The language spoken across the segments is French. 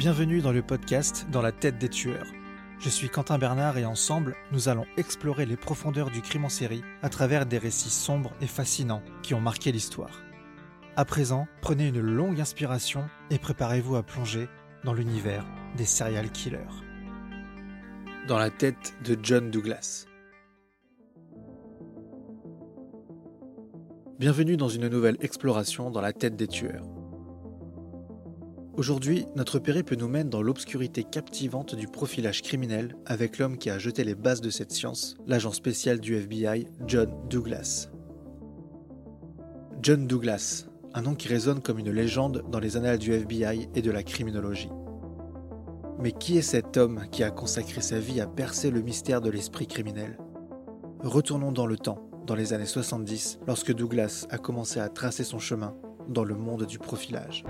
Bienvenue dans le podcast Dans la tête des tueurs. Je suis Quentin Bernard et ensemble, nous allons explorer les profondeurs du crime en série à travers des récits sombres et fascinants qui ont marqué l'histoire. À présent, prenez une longue inspiration et préparez-vous à plonger dans l'univers des serial killers. Dans la tête de John Douglas. Bienvenue dans une nouvelle exploration dans la tête des tueurs. Aujourd'hui, notre périple nous mène dans l'obscurité captivante du profilage criminel avec l'homme qui a jeté les bases de cette science, l'agent spécial du FBI, John Douglas. John Douglas, un nom qui résonne comme une légende dans les annales du FBI et de la criminologie. Mais qui est cet homme qui a consacré sa vie à percer le mystère de l'esprit criminel? Retournons dans le temps, dans les années 70, lorsque Douglas a commencé à tracer son chemin dans le monde du profilage.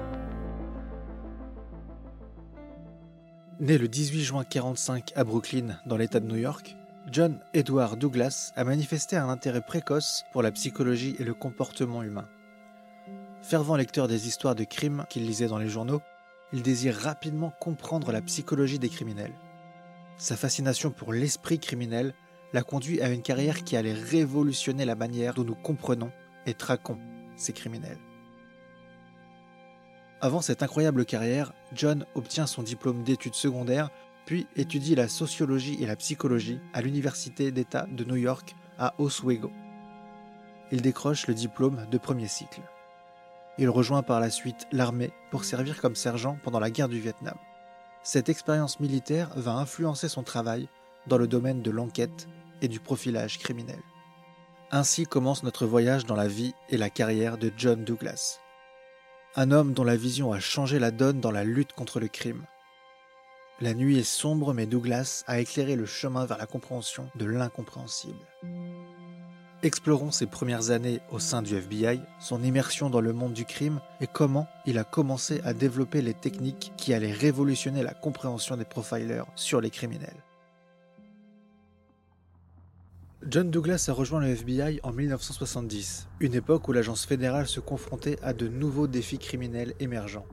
Né le 18 juin 1945 à Brooklyn, dans l'État de New York, John Edward Douglas a manifesté un intérêt précoce pour la psychologie et le comportement humain. Fervent lecteur des histoires de crimes qu'il lisait dans les journaux, il désire rapidement comprendre la psychologie des criminels. Sa fascination pour l'esprit criminel l'a conduit à une carrière qui allait révolutionner la manière dont nous comprenons et traquons ces criminels. Avant cette incroyable carrière, John obtient son diplôme d'études secondaires, puis étudie la sociologie et la psychologie à l'Université d'État de New York à Oswego. Il décroche le diplôme de premier cycle. Il rejoint par la suite l'armée pour servir comme sergent pendant la guerre du Vietnam. Cette expérience militaire va influencer son travail dans le domaine de l'enquête et du profilage criminel. Ainsi commence notre voyage dans la vie et la carrière de John Douglas un homme dont la vision a changé la donne dans la lutte contre le crime. La nuit est sombre, mais Douglas a éclairé le chemin vers la compréhension de l'incompréhensible. Explorons ses premières années au sein du FBI, son immersion dans le monde du crime et comment il a commencé à développer les techniques qui allaient révolutionner la compréhension des profilers sur les criminels. John Douglas a rejoint le FBI en 1970, une époque où l'agence fédérale se confrontait à de nouveaux défis criminels émergents.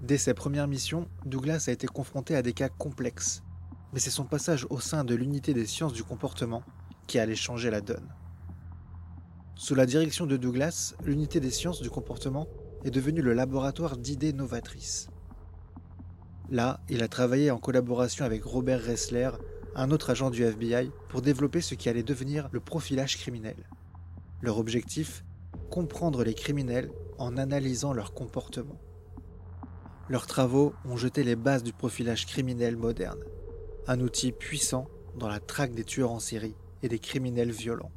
Dès ses premières missions, Douglas a été confronté à des cas complexes, mais c'est son passage au sein de l'unité des sciences du comportement qui allait changer la donne. Sous la direction de Douglas, l'unité des sciences du comportement est devenue le laboratoire d'idées novatrices. Là, il a travaillé en collaboration avec Robert Ressler un autre agent du FBI, pour développer ce qui allait devenir le profilage criminel. Leur objectif Comprendre les criminels en analysant leur comportement. Leurs travaux ont jeté les bases du profilage criminel moderne, un outil puissant dans la traque des tueurs en série et des criminels violents.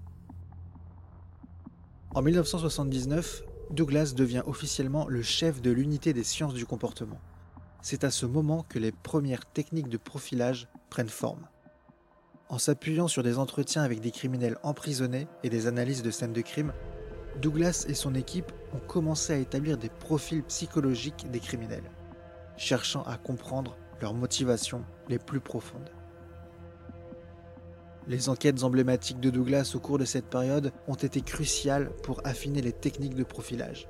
En 1979, Douglas devient officiellement le chef de l'unité des sciences du comportement. C'est à ce moment que les premières techniques de profilage prennent forme. En s'appuyant sur des entretiens avec des criminels emprisonnés et des analyses de scènes de crime, Douglas et son équipe ont commencé à établir des profils psychologiques des criminels, cherchant à comprendre leurs motivations les plus profondes. Les enquêtes emblématiques de Douglas au cours de cette période ont été cruciales pour affiner les techniques de profilage.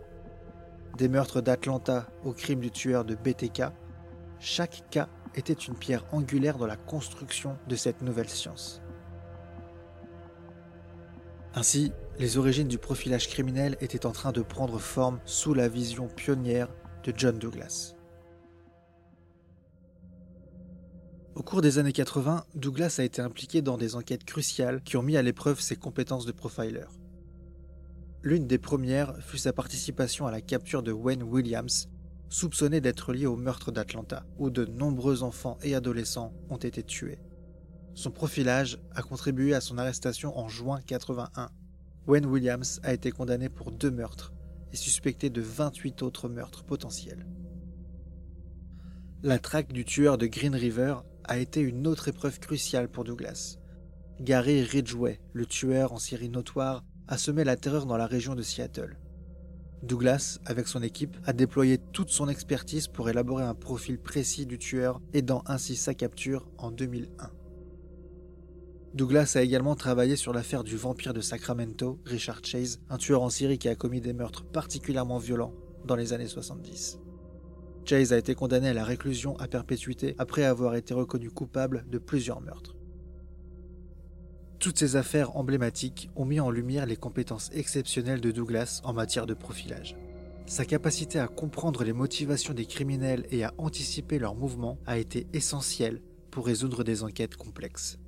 Des meurtres d'Atlanta au crime du tueur de BTK, chaque cas était une pierre angulaire dans la construction de cette nouvelle science. Ainsi, les origines du profilage criminel étaient en train de prendre forme sous la vision pionnière de John Douglas. Au cours des années 80, Douglas a été impliqué dans des enquêtes cruciales qui ont mis à l'épreuve ses compétences de profiler. L'une des premières fut sa participation à la capture de Wayne Williams, soupçonné d'être lié au meurtre d'Atlanta, où de nombreux enfants et adolescents ont été tués. Son profilage a contribué à son arrestation en juin 81. Wayne Williams a été condamné pour deux meurtres et suspecté de 28 autres meurtres potentiels. La traque du tueur de Green River a été une autre épreuve cruciale pour Douglas. Gary Ridgway, le tueur en série notoire, a semé la terreur dans la région de Seattle. Douglas, avec son équipe, a déployé toute son expertise pour élaborer un profil précis du tueur, aidant ainsi sa capture en 2001. Douglas a également travaillé sur l'affaire du vampire de Sacramento, Richard Chase, un tueur en série qui a commis des meurtres particulièrement violents dans les années 70. Chase a été condamné à la réclusion à perpétuité après avoir été reconnu coupable de plusieurs meurtres. Toutes ces affaires emblématiques ont mis en lumière les compétences exceptionnelles de Douglas en matière de profilage. Sa capacité à comprendre les motivations des criminels et à anticiper leurs mouvements a été essentielle pour résoudre des enquêtes complexes.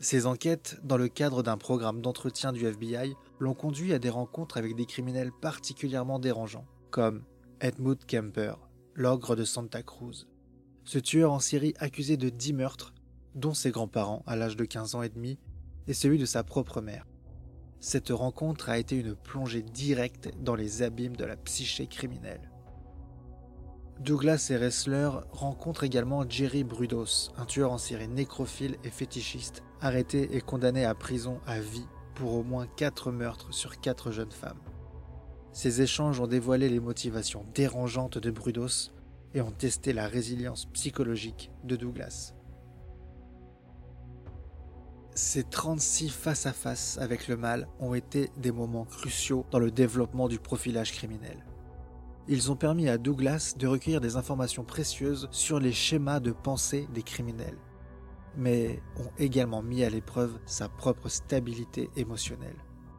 Ces enquêtes, dans le cadre d'un programme d'entretien du FBI, l'ont conduit à des rencontres avec des criminels particulièrement dérangeants, comme Edmund Kemper, l'ogre de Santa Cruz. Ce tueur en série accusé de 10 meurtres dont ses grands-parents à l'âge de 15 ans et demi, et celui de sa propre mère. Cette rencontre a été une plongée directe dans les abîmes de la psyché criminelle. Douglas et Ressler rencontrent également Jerry Brudos, un tueur en série nécrophile et fétichiste, arrêté et condamné à prison à vie pour au moins 4 meurtres sur 4 jeunes femmes. Ces échanges ont dévoilé les motivations dérangeantes de Brudos et ont testé la résilience psychologique de Douglas. Ces 36 face-à-face avec le mal ont été des moments cruciaux dans le développement du profilage criminel. Ils ont permis à Douglas de recueillir des informations précieuses sur les schémas de pensée des criminels, mais ont également mis à l'épreuve sa propre stabilité émotionnelle.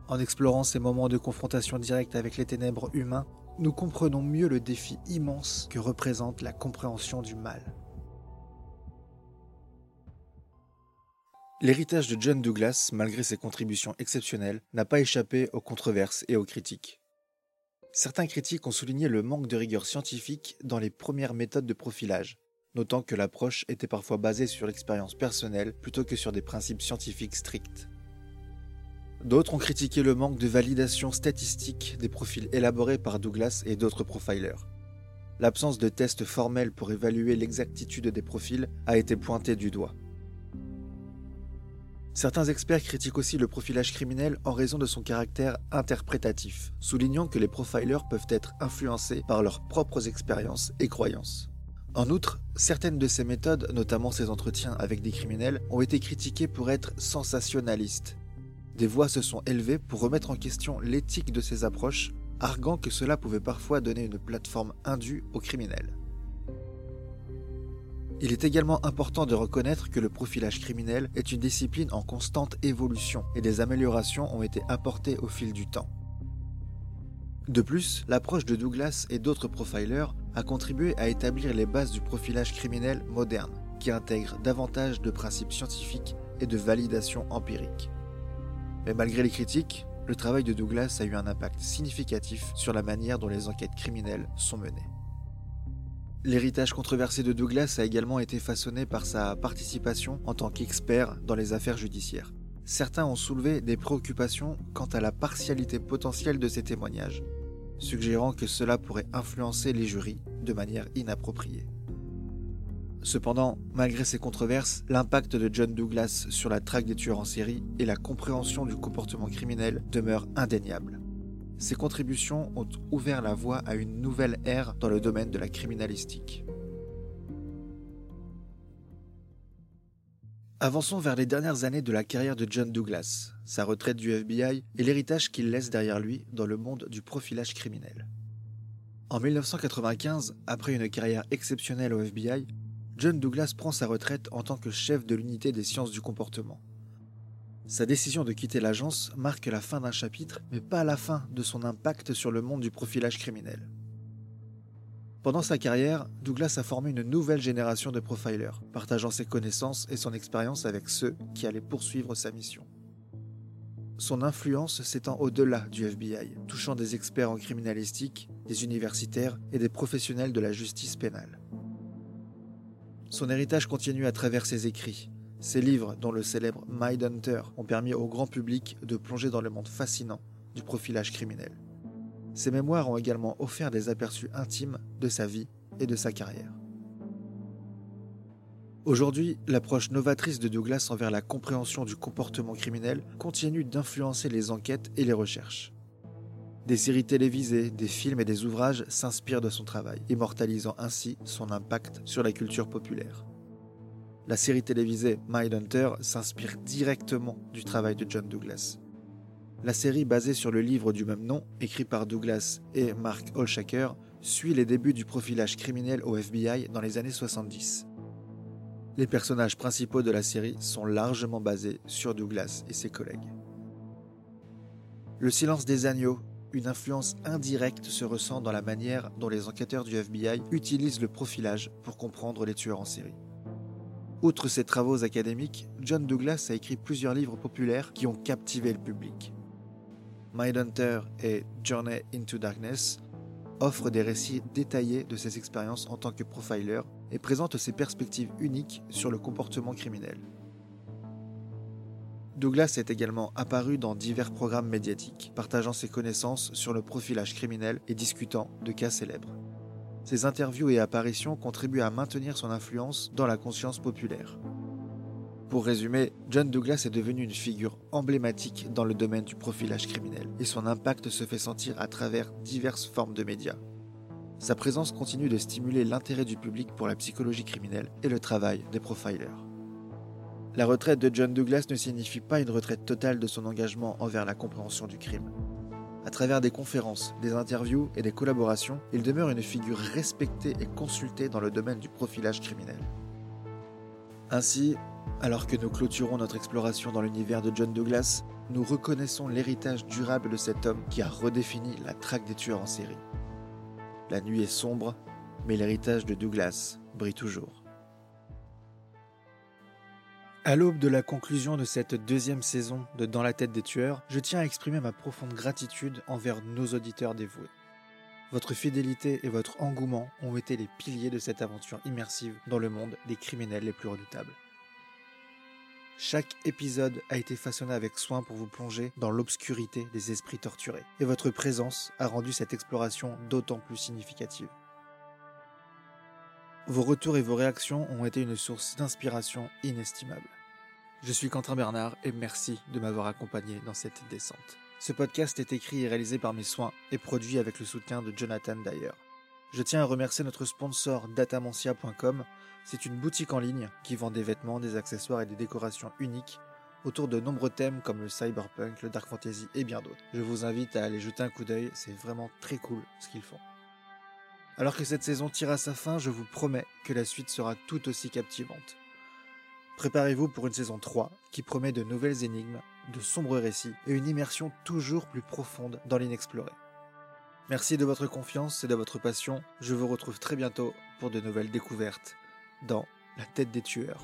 En explorant ces moments de confrontation directe avec les ténèbres humains, nous comprenons mieux le défi immense que représente la compréhension du mal. L'héritage de John Douglas, malgré ses contributions exceptionnelles, n'a pas échappé aux controverses et aux critiques. Certains critiques ont souligné le manque de rigueur scientifique dans les premières méthodes de profilage, notant que l'approche était parfois basée sur l'expérience personnelle plutôt que sur des principes scientifiques stricts. D'autres ont critiqué le manque de validation statistique des profils élaborés par Douglas et d'autres profilers. L'absence de tests formels pour évaluer l'exactitude des profils a été pointée du doigt. Certains experts critiquent aussi le profilage criminel en raison de son caractère interprétatif, soulignant que les profilers peuvent être influencés par leurs propres expériences et croyances. En outre, certaines de ces méthodes, notamment ces entretiens avec des criminels, ont été critiquées pour être sensationnalistes. Des voix se sont élevées pour remettre en question l'éthique de ces approches, arguant que cela pouvait parfois donner une plateforme indue aux criminels. Il est également important de reconnaître que le profilage criminel est une discipline en constante évolution et des améliorations ont été apportées au fil du temps. De plus, l'approche de Douglas et d'autres profilers a contribué à établir les bases du profilage criminel moderne, qui intègre davantage de principes scientifiques et de validation empirique. Mais malgré les critiques, le travail de Douglas a eu un impact significatif sur la manière dont les enquêtes criminelles sont menées. L'héritage controversé de Douglas a également été façonné par sa participation en tant qu'expert dans les affaires judiciaires. Certains ont soulevé des préoccupations quant à la partialité potentielle de ces témoignages, suggérant que cela pourrait influencer les jurys de manière inappropriée. Cependant, malgré ces controverses, l'impact de John Douglas sur la traque des tueurs en série et la compréhension du comportement criminel demeure indéniable. Ses contributions ont ouvert la voie à une nouvelle ère dans le domaine de la criminalistique. Avançons vers les dernières années de la carrière de John Douglas, sa retraite du FBI et l'héritage qu'il laisse derrière lui dans le monde du profilage criminel. En 1995, après une carrière exceptionnelle au FBI, John Douglas prend sa retraite en tant que chef de l'unité des sciences du comportement. Sa décision de quitter l'agence marque la fin d'un chapitre, mais pas la fin de son impact sur le monde du profilage criminel. Pendant sa carrière, Douglas a formé une nouvelle génération de profilers, partageant ses connaissances et son expérience avec ceux qui allaient poursuivre sa mission. Son influence s'étend au-delà du FBI, touchant des experts en criminalistique, des universitaires et des professionnels de la justice pénale. Son héritage continue à travers ses écrits, ces livres, dont le célèbre Mindhunter, ont permis au grand public de plonger dans le monde fascinant du profilage criminel. Ces mémoires ont également offert des aperçus intimes de sa vie et de sa carrière. Aujourd'hui, l'approche novatrice de Douglas envers la compréhension du comportement criminel continue d'influencer les enquêtes et les recherches. Des séries télévisées, des films et des ouvrages s'inspirent de son travail, immortalisant ainsi son impact sur la culture populaire. La série télévisée Mindhunter s'inspire directement du travail de John Douglas. La série basée sur le livre du même nom, écrit par Douglas et Mark Holshaker, suit les débuts du profilage criminel au FBI dans les années 70. Les personnages principaux de la série sont largement basés sur Douglas et ses collègues. Le silence des agneaux, une influence indirecte se ressent dans la manière dont les enquêteurs du FBI utilisent le profilage pour comprendre les tueurs en série. Outre ses travaux académiques, John Douglas a écrit plusieurs livres populaires qui ont captivé le public. Mindhunter et Journey into Darkness offrent des récits détaillés de ses expériences en tant que profiler et présentent ses perspectives uniques sur le comportement criminel. Douglas est également apparu dans divers programmes médiatiques, partageant ses connaissances sur le profilage criminel et discutant de cas célèbres. Ses interviews et apparitions contribuent à maintenir son influence dans la conscience populaire. Pour résumer, John Douglas est devenu une figure emblématique dans le domaine du profilage criminel, et son impact se fait sentir à travers diverses formes de médias. Sa présence continue de stimuler l'intérêt du public pour la psychologie criminelle et le travail des profilers. La retraite de John Douglas ne signifie pas une retraite totale de son engagement envers la compréhension du crime. À travers des conférences, des interviews et des collaborations, il demeure une figure respectée et consultée dans le domaine du profilage criminel. Ainsi, alors que nous clôturons notre exploration dans l'univers de John Douglas, nous reconnaissons l'héritage durable de cet homme qui a redéfini la traque des tueurs en série. La nuit est sombre, mais l'héritage de Douglas brille toujours. À l'aube de la conclusion de cette deuxième saison de Dans la tête des tueurs, je tiens à exprimer ma profonde gratitude envers nos auditeurs dévoués. Votre fidélité et votre engouement ont été les piliers de cette aventure immersive dans le monde des criminels les plus redoutables. Chaque épisode a été façonné avec soin pour vous plonger dans l'obscurité des esprits torturés, et votre présence a rendu cette exploration d'autant plus significative. Vos retours et vos réactions ont été une source d'inspiration inestimable. Je suis Quentin Bernard et merci de m'avoir accompagné dans cette descente. Ce podcast est écrit et réalisé par mes soins et produit avec le soutien de Jonathan Dyer. Je tiens à remercier notre sponsor datamoncia.com. C'est une boutique en ligne qui vend des vêtements, des accessoires et des décorations uniques autour de nombreux thèmes comme le cyberpunk, le dark fantasy et bien d'autres. Je vous invite à aller jeter un coup d'œil, c'est vraiment très cool ce qu'ils font. Alors que cette saison tire à sa fin, je vous promets que la suite sera tout aussi captivante. Préparez-vous pour une saison 3 qui promet de nouvelles énigmes, de sombres récits et une immersion toujours plus profonde dans l'inexploré. Merci de votre confiance et de votre passion. Je vous retrouve très bientôt pour de nouvelles découvertes dans La tête des tueurs.